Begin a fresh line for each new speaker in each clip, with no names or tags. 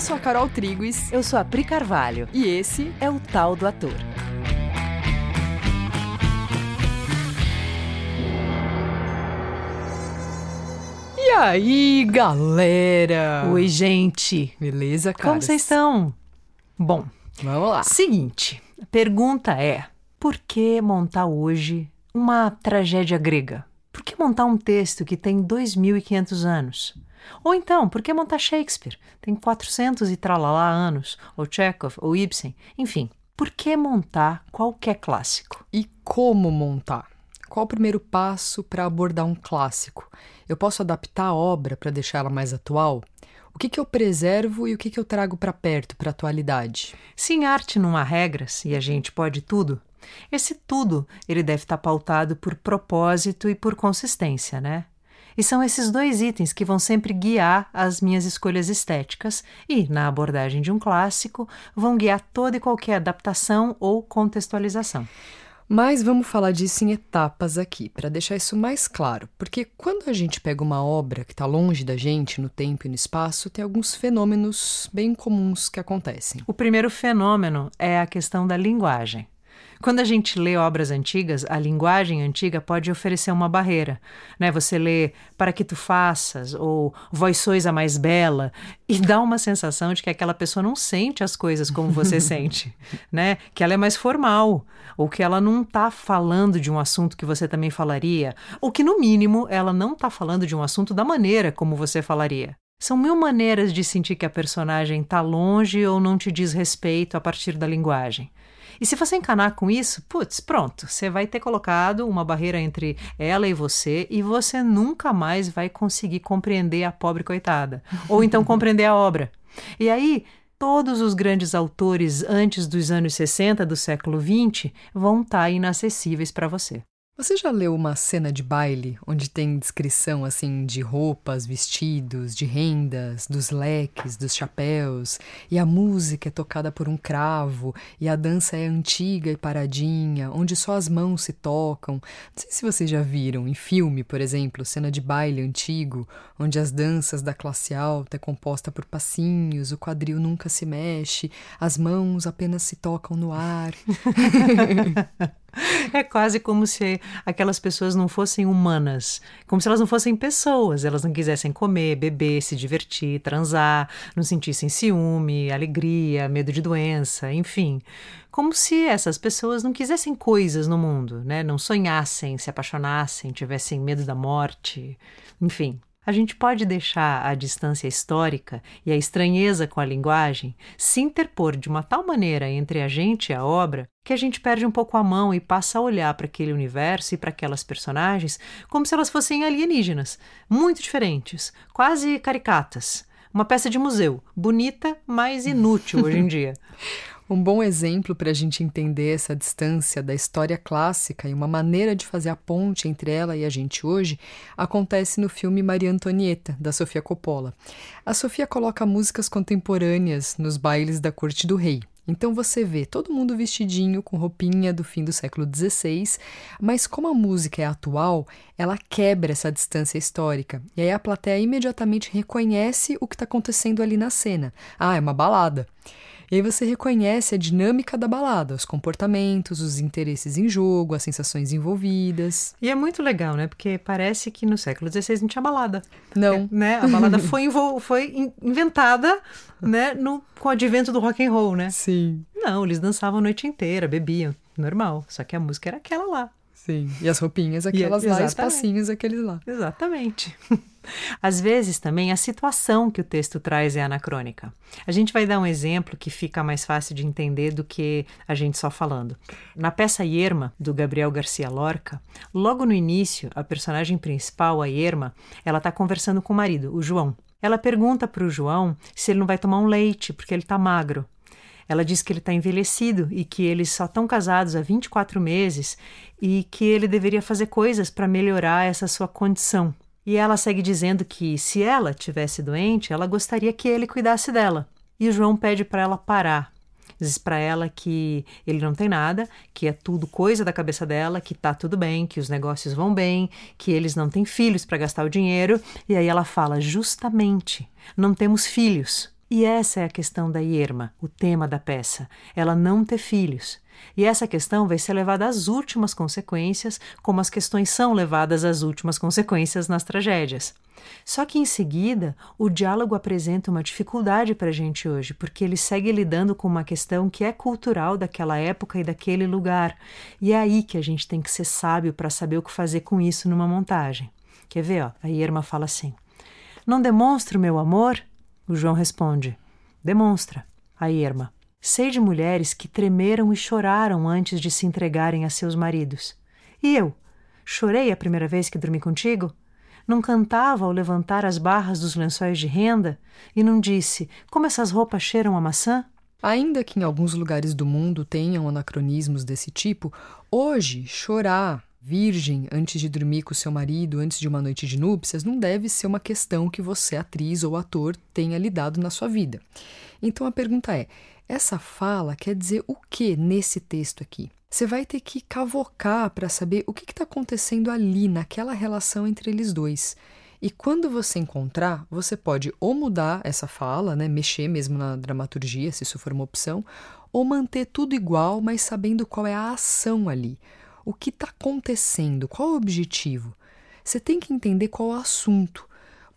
Eu sou a Carol Triguis.
Eu sou a Pri Carvalho.
E esse
é o Tal do Ator.
E aí, galera?
Oi, gente.
Beleza, cara?
Como vocês estão? Bom,
vamos lá.
Seguinte, a pergunta é: por que montar hoje uma tragédia grega? Por que montar um texto que tem 2.500 anos? Ou então, por que montar Shakespeare? Tem 400 e tralalá anos, ou Chekhov, ou Ibsen, enfim. Por que montar qualquer clássico?
E como montar? Qual o primeiro passo para abordar um clássico? Eu posso adaptar a obra para deixar ela mais atual? O que, que eu preservo e o que, que eu trago para perto, para a atualidade?
Sim, arte não há regras e a gente pode tudo. Esse tudo ele deve estar pautado por propósito e por consistência, né? E são esses dois itens que vão sempre guiar as minhas escolhas estéticas e, na abordagem de um clássico, vão guiar toda e qualquer adaptação ou contextualização.
Mas vamos falar disso em etapas aqui, para deixar isso mais claro, porque quando a gente pega uma obra que está longe da gente no tempo e no espaço, tem alguns fenômenos bem comuns que acontecem.
O primeiro fenômeno é a questão da linguagem. Quando a gente lê obras antigas, a linguagem antiga pode oferecer uma barreira. Né? Você lê Para que tu faças ou Vós sois a mais bela e dá uma sensação de que aquela pessoa não sente as coisas como você sente, né? Que ela é mais formal ou que ela não está falando de um assunto que você também falaria, ou que no mínimo ela não está falando de um assunto da maneira como você falaria. São mil maneiras de sentir que a personagem está longe ou não te diz respeito a partir da linguagem. E se você encanar com isso, putz, pronto, você vai ter colocado uma barreira entre ela e você e você nunca mais vai conseguir compreender a pobre coitada. Ou então compreender a obra. E aí, todos os grandes autores antes dos anos 60 do século 20 vão estar tá inacessíveis para você.
Você já leu uma cena de baile onde tem descrição assim de roupas, vestidos, de rendas, dos leques, dos chapéus, e a música é tocada por um cravo, e a dança é antiga e paradinha, onde só as mãos se tocam? Não sei se vocês já viram em filme, por exemplo, cena de baile antigo, onde as danças da classe alta é composta por passinhos, o quadril nunca se mexe, as mãos apenas se tocam no ar.
É quase como se aquelas pessoas não fossem humanas, como se elas não fossem pessoas, elas não quisessem comer, beber, se divertir, transar, não sentissem ciúme, alegria, medo de doença, enfim. Como se essas pessoas não quisessem coisas no mundo, né? Não sonhassem, se apaixonassem, tivessem medo da morte, enfim. A gente pode deixar a distância histórica e a estranheza com a linguagem se interpor de uma tal maneira entre a gente e a obra que a gente perde um pouco a mão e passa a olhar para aquele universo e para aquelas personagens como se elas fossem alienígenas, muito diferentes, quase caricatas. Uma peça de museu, bonita, mas inútil hoje em dia.
Um bom exemplo para a gente entender essa distância da história clássica e uma maneira de fazer a ponte entre ela e a gente hoje acontece no filme Maria Antonieta, da Sofia Coppola. A Sofia coloca músicas contemporâneas nos bailes da corte do rei. Então você vê todo mundo vestidinho com roupinha do fim do século XVI, mas como a música é atual, ela quebra essa distância histórica. E aí a plateia imediatamente reconhece o que está acontecendo ali na cena. Ah, é uma balada. E aí você reconhece a dinâmica da balada, os comportamentos, os interesses em jogo, as sensações envolvidas.
E é muito legal, né? Porque parece que no século XVI não tinha balada.
Não.
É, né? A balada foi, foi inventada né? no, com o advento do rock and roll, né?
Sim.
Não, eles dançavam a noite inteira, bebiam, normal. Só que a música era aquela lá.
Sim. E as roupinhas aquelas e, lá, e os passinhos aqueles lá.
Exatamente. Às vezes também a situação que o texto traz é anacrônica. A gente vai dar um exemplo que fica mais fácil de entender do que a gente só falando. Na peça Yerma, do Gabriel Garcia Lorca, logo no início, a personagem principal, a Yerma, ela está conversando com o marido, o João. Ela pergunta para o João se ele não vai tomar um leite, porque ele está magro. Ela diz que ele está envelhecido e que eles só estão casados há 24 meses e que ele deveria fazer coisas para melhorar essa sua condição. E ela segue dizendo que, se ela tivesse doente, ela gostaria que ele cuidasse dela. E o João pede para ela parar. Diz para ela que ele não tem nada, que é tudo coisa da cabeça dela, que tá tudo bem, que os negócios vão bem, que eles não têm filhos para gastar o dinheiro. E aí ela fala: justamente, não temos filhos. E essa é a questão da Irma, o tema da peça, ela não ter filhos. E essa questão vai ser levada às últimas consequências, como as questões são levadas às últimas consequências nas tragédias. Só que em seguida, o diálogo apresenta uma dificuldade para a gente hoje, porque ele segue lidando com uma questão que é cultural daquela época e daquele lugar. E é aí que a gente tem que ser sábio para saber o que fazer com isso numa montagem. Quer ver? Ó, a Irma fala assim: Não demonstro meu amor? O João responde: Demonstra. A Irma: Sei de mulheres que tremeram e choraram antes de se entregarem a seus maridos. E eu? Chorei a primeira vez que dormi contigo? Não cantava ao levantar as barras dos lençóis de renda? E não disse: Como essas roupas cheiram a maçã?
Ainda que em alguns lugares do mundo tenham anacronismos desse tipo, hoje chorar virgem antes de dormir com seu marido, antes de uma noite de núpcias, não deve ser uma questão que você, atriz ou ator, tenha lidado na sua vida. Então a pergunta é: essa fala quer dizer o que nesse texto aqui? Você vai ter que cavocar para saber o que está acontecendo ali, naquela relação entre eles dois. E quando você encontrar, você pode ou mudar essa fala, né, mexer mesmo na dramaturgia, se isso for uma opção, ou manter tudo igual, mas sabendo qual é a ação ali. O que está acontecendo? Qual o objetivo? Você tem que entender qual o assunto,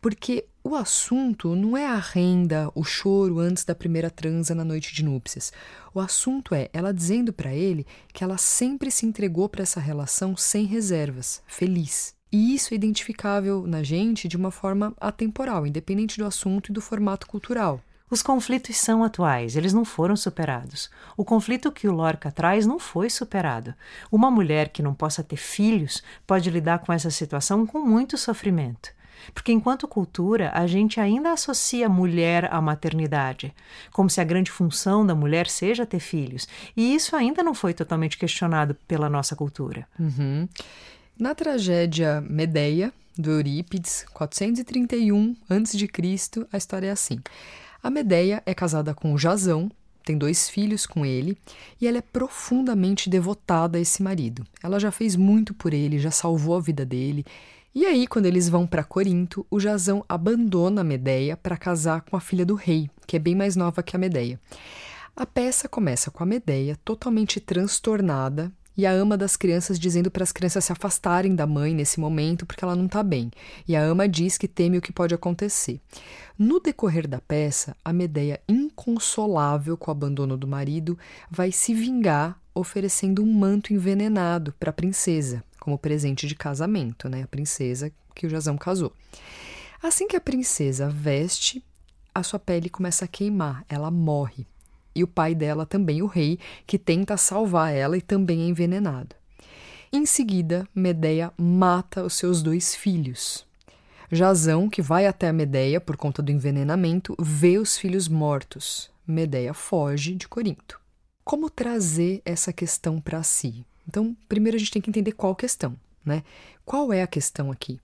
porque o assunto não é a renda, o choro antes da primeira transa na noite de núpcias. O assunto é ela dizendo para ele que ela sempre se entregou para essa relação sem reservas, feliz. E isso é identificável na gente de uma forma atemporal, independente do assunto e do formato cultural.
Os conflitos são atuais, eles não foram superados. O conflito que o Lorca traz não foi superado. Uma mulher que não possa ter filhos pode lidar com essa situação com muito sofrimento. Porque, enquanto cultura, a gente ainda associa mulher à maternidade, como se a grande função da mulher seja ter filhos. E isso ainda não foi totalmente questionado pela nossa cultura.
Uhum. Na tragédia Medeia, do Eurípides, 431 a.C., a história é assim. A Medeia é casada com o Jazão, tem dois filhos com ele e ela é profundamente devotada a esse marido. Ela já fez muito por ele, já salvou a vida dele e aí, quando eles vão para Corinto, o Jazão abandona a Medeia para casar com a filha do rei, que é bem mais nova que a Medeia. A peça começa com a Medeia totalmente transtornada e a ama das crianças dizendo para as crianças se afastarem da mãe nesse momento porque ela não está bem. E a ama diz que teme o que pode acontecer. No decorrer da peça, a Medeia, inconsolável com o abandono do marido, vai se vingar oferecendo um manto envenenado para a princesa, como presente de casamento, né? A princesa que o Jazão casou. Assim que a princesa veste, a sua pele começa a queimar, ela morre. E o pai dela também, o rei, que tenta salvar ela e também é envenenado. Em seguida, Medeia mata os seus dois filhos. Jazão, que vai até a Medeia por conta do envenenamento, vê os filhos mortos. Medeia foge de Corinto. Como trazer essa questão para si? Então, primeiro a gente tem que entender qual questão, né? Qual é a questão aqui?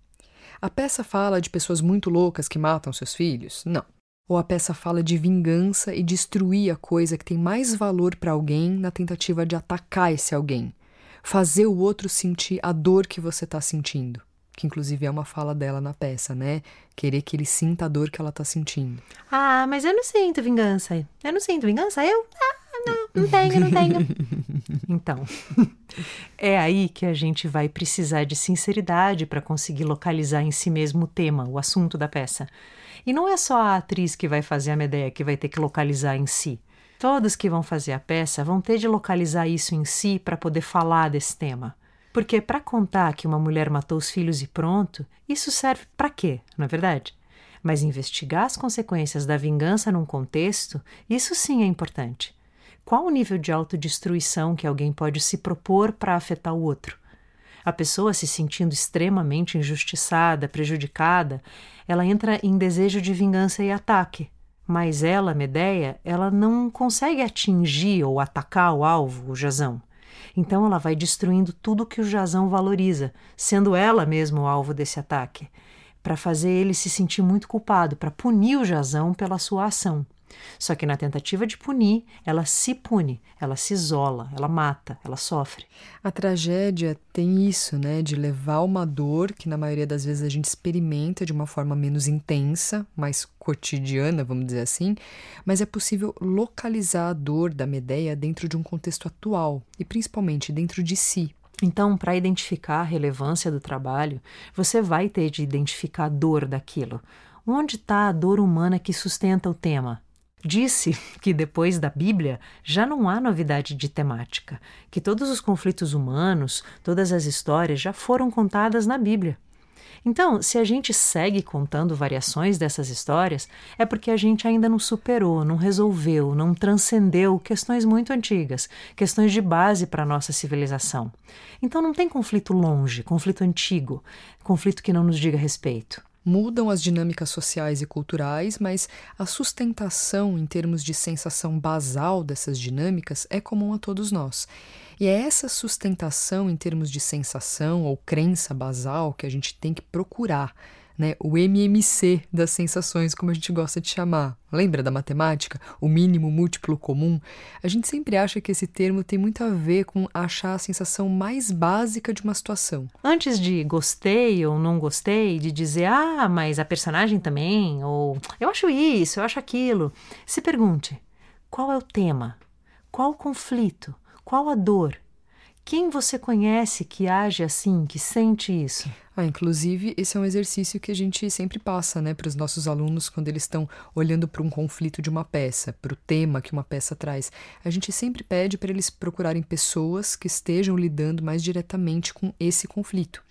A peça fala de pessoas muito loucas que matam seus filhos? Não. Ou a peça fala de vingança e destruir a coisa que tem mais valor para alguém na tentativa de atacar esse alguém? Fazer o outro sentir a dor que você está sentindo. Que inclusive é uma fala dela na peça, né? Querer que ele sinta a dor que ela está sentindo.
Ah, mas eu não sinto vingança. Eu não sinto vingança. Eu. Ah, não, não tenho, não tenho. então, é aí que a gente vai precisar de sinceridade para conseguir localizar em si mesmo o tema, o assunto da peça. E não é só a atriz que vai fazer a Medeia que vai ter que localizar em si. Todos que vão fazer a peça vão ter de localizar isso em si para poder falar desse tema. Porque para contar que uma mulher matou os filhos e pronto, isso serve para quê, não é verdade? Mas investigar as consequências da vingança num contexto, isso sim é importante. Qual o nível de autodestruição que alguém pode se propor para afetar o outro? A pessoa se sentindo extremamente injustiçada, prejudicada, ela entra em desejo de vingança e ataque. Mas ela, Medeia, ela não consegue atingir ou atacar o alvo, o Jazão. Então ela vai destruindo tudo que o Jazão valoriza, sendo ela mesma o alvo desse ataque, para fazer ele se sentir muito culpado, para punir o Jazão pela sua ação. Só que na tentativa de punir, ela se pune, ela se isola, ela mata, ela sofre.
A tragédia tem isso, né, de levar uma dor que na maioria das vezes a gente experimenta de uma forma menos intensa, mais cotidiana, vamos dizer assim, mas é possível localizar a dor da Medeia dentro de um contexto atual e principalmente dentro de si.
Então, para identificar a relevância do trabalho, você vai ter de identificar a dor daquilo. Onde está a dor humana que sustenta o tema? Disse que depois da Bíblia já não há novidade de temática, que todos os conflitos humanos, todas as histórias já foram contadas na Bíblia. Então, se a gente segue contando variações dessas histórias, é porque a gente ainda não superou, não resolveu, não transcendeu questões muito antigas, questões de base para a nossa civilização. Então não tem conflito longe, conflito antigo, conflito que não nos diga respeito.
Mudam as dinâmicas sociais e culturais, mas a sustentação em termos de sensação basal dessas dinâmicas é comum a todos nós. E é essa sustentação em termos de sensação ou crença basal que a gente tem que procurar né, o MMC das sensações, como a gente gosta de chamar. Lembra da matemática? O mínimo múltiplo comum? A gente sempre acha que esse termo tem muito a ver com achar a sensação mais básica de uma situação.
Antes de gostei ou não gostei, de dizer, ah, mas a personagem também, ou eu acho isso, eu acho aquilo, se pergunte: qual é o tema? Qual o conflito? Qual a dor? Quem você conhece que age assim, que sente isso?
Ah, inclusive, esse é um exercício que a gente sempre passa né, para os nossos alunos quando eles estão olhando para um conflito de uma peça, para o tema que uma peça traz. A gente sempre pede para eles procurarem pessoas que estejam lidando mais diretamente com esse conflito.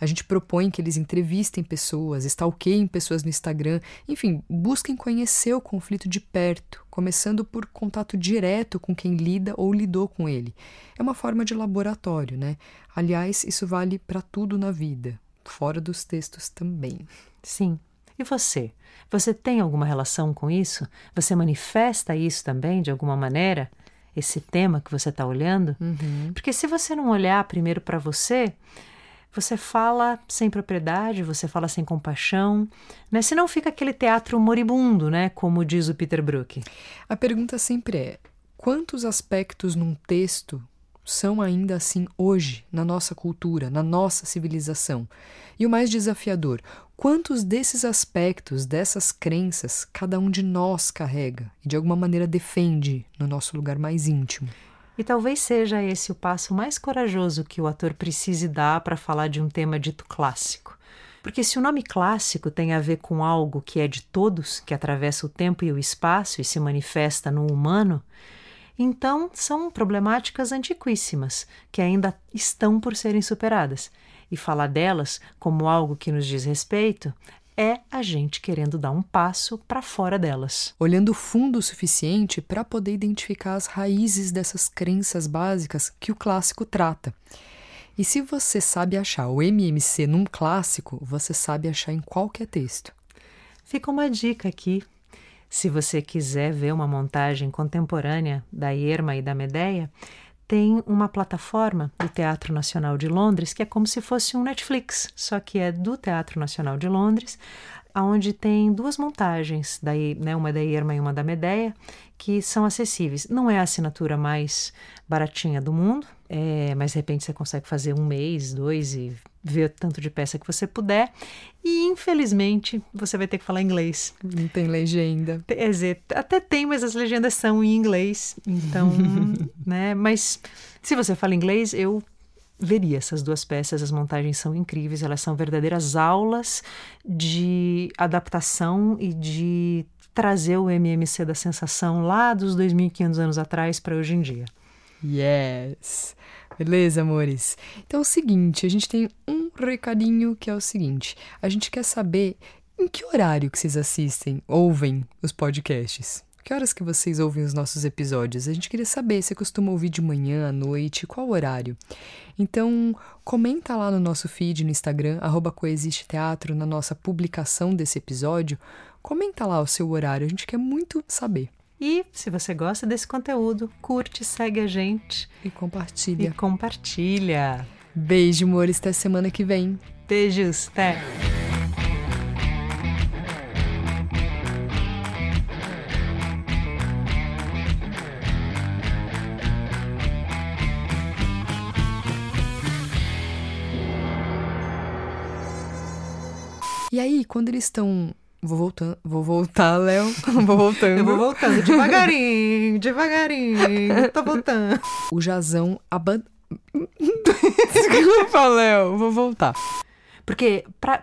A gente propõe que eles entrevistem pessoas, stalkeiem pessoas no Instagram, enfim, busquem conhecer o conflito de perto, começando por contato direto com quem lida ou lidou com ele. É uma forma de laboratório, né? Aliás, isso vale para tudo na vida, fora dos textos também.
Sim. E você? Você tem alguma relação com isso? Você manifesta isso também de alguma maneira? Esse tema que você está olhando?
Uhum.
Porque se você não olhar primeiro para você, você fala sem propriedade, você fala sem compaixão, né? Senão fica aquele teatro moribundo, né? Como diz o Peter Brook.
A pergunta sempre é: quantos aspectos num texto são ainda assim hoje na nossa cultura, na nossa civilização? E o mais desafiador, quantos desses aspectos, dessas crenças, cada um de nós carrega e de alguma maneira defende no nosso lugar mais íntimo?
E talvez seja esse o passo mais corajoso que o ator precise dar para falar de um tema dito clássico. Porque se o nome clássico tem a ver com algo que é de todos, que atravessa o tempo e o espaço e se manifesta no humano, então são problemáticas antiquíssimas que ainda estão por serem superadas. E falar delas como algo que nos diz respeito é a gente querendo dar um passo para fora delas.
Olhando fundo o suficiente para poder identificar as raízes dessas crenças básicas que o clássico trata. E se você sabe achar o MMC num clássico, você sabe achar em qualquer texto.
Fica uma dica aqui. Se você quiser ver uma montagem contemporânea da Irma e da Medeia, tem uma plataforma do Teatro Nacional de Londres que é como se fosse um Netflix, só que é do Teatro Nacional de Londres, onde tem duas montagens, daí, né, uma da Irma e uma da Medeia, que são acessíveis. Não é a assinatura mais baratinha do mundo, é, mas de repente você consegue fazer um mês, dois e ver tanto de peça que você puder. E infelizmente você vai ter que falar inglês.
Não tem legenda.
Quer dizer, até tem, mas as legendas são em inglês. Então, né? Mas se você fala inglês, eu veria essas duas peças. As montagens são incríveis, elas são verdadeiras aulas de adaptação e de trazer o MMC da sensação lá dos 2.500 anos atrás para hoje em dia.
Yes! Beleza, amores? Então é o seguinte, a gente tem um recadinho que é o seguinte: a gente quer saber em que horário que vocês assistem, ouvem os podcasts. Que horas que vocês ouvem os nossos episódios? A gente queria saber se costuma ouvir de manhã, à noite, qual horário. Então, comenta lá no nosso feed no Instagram, arroba Coexiste Teatro, na nossa publicação desse episódio. Comenta lá o seu horário, a gente quer muito saber.
E se você gosta desse conteúdo, curte, segue a gente.
E compartilha.
E compartilha.
Beijo, amores. Até semana que vem.
Beijos. Até.
E aí, quando eles estão Vou voltando, vou voltar, Léo. Vou voltando.
Eu vou voltando devagarinho, devagarinho. Tô voltando.
O Jazão abandona. Desculpa, Léo. Vou voltar.
Porque pra.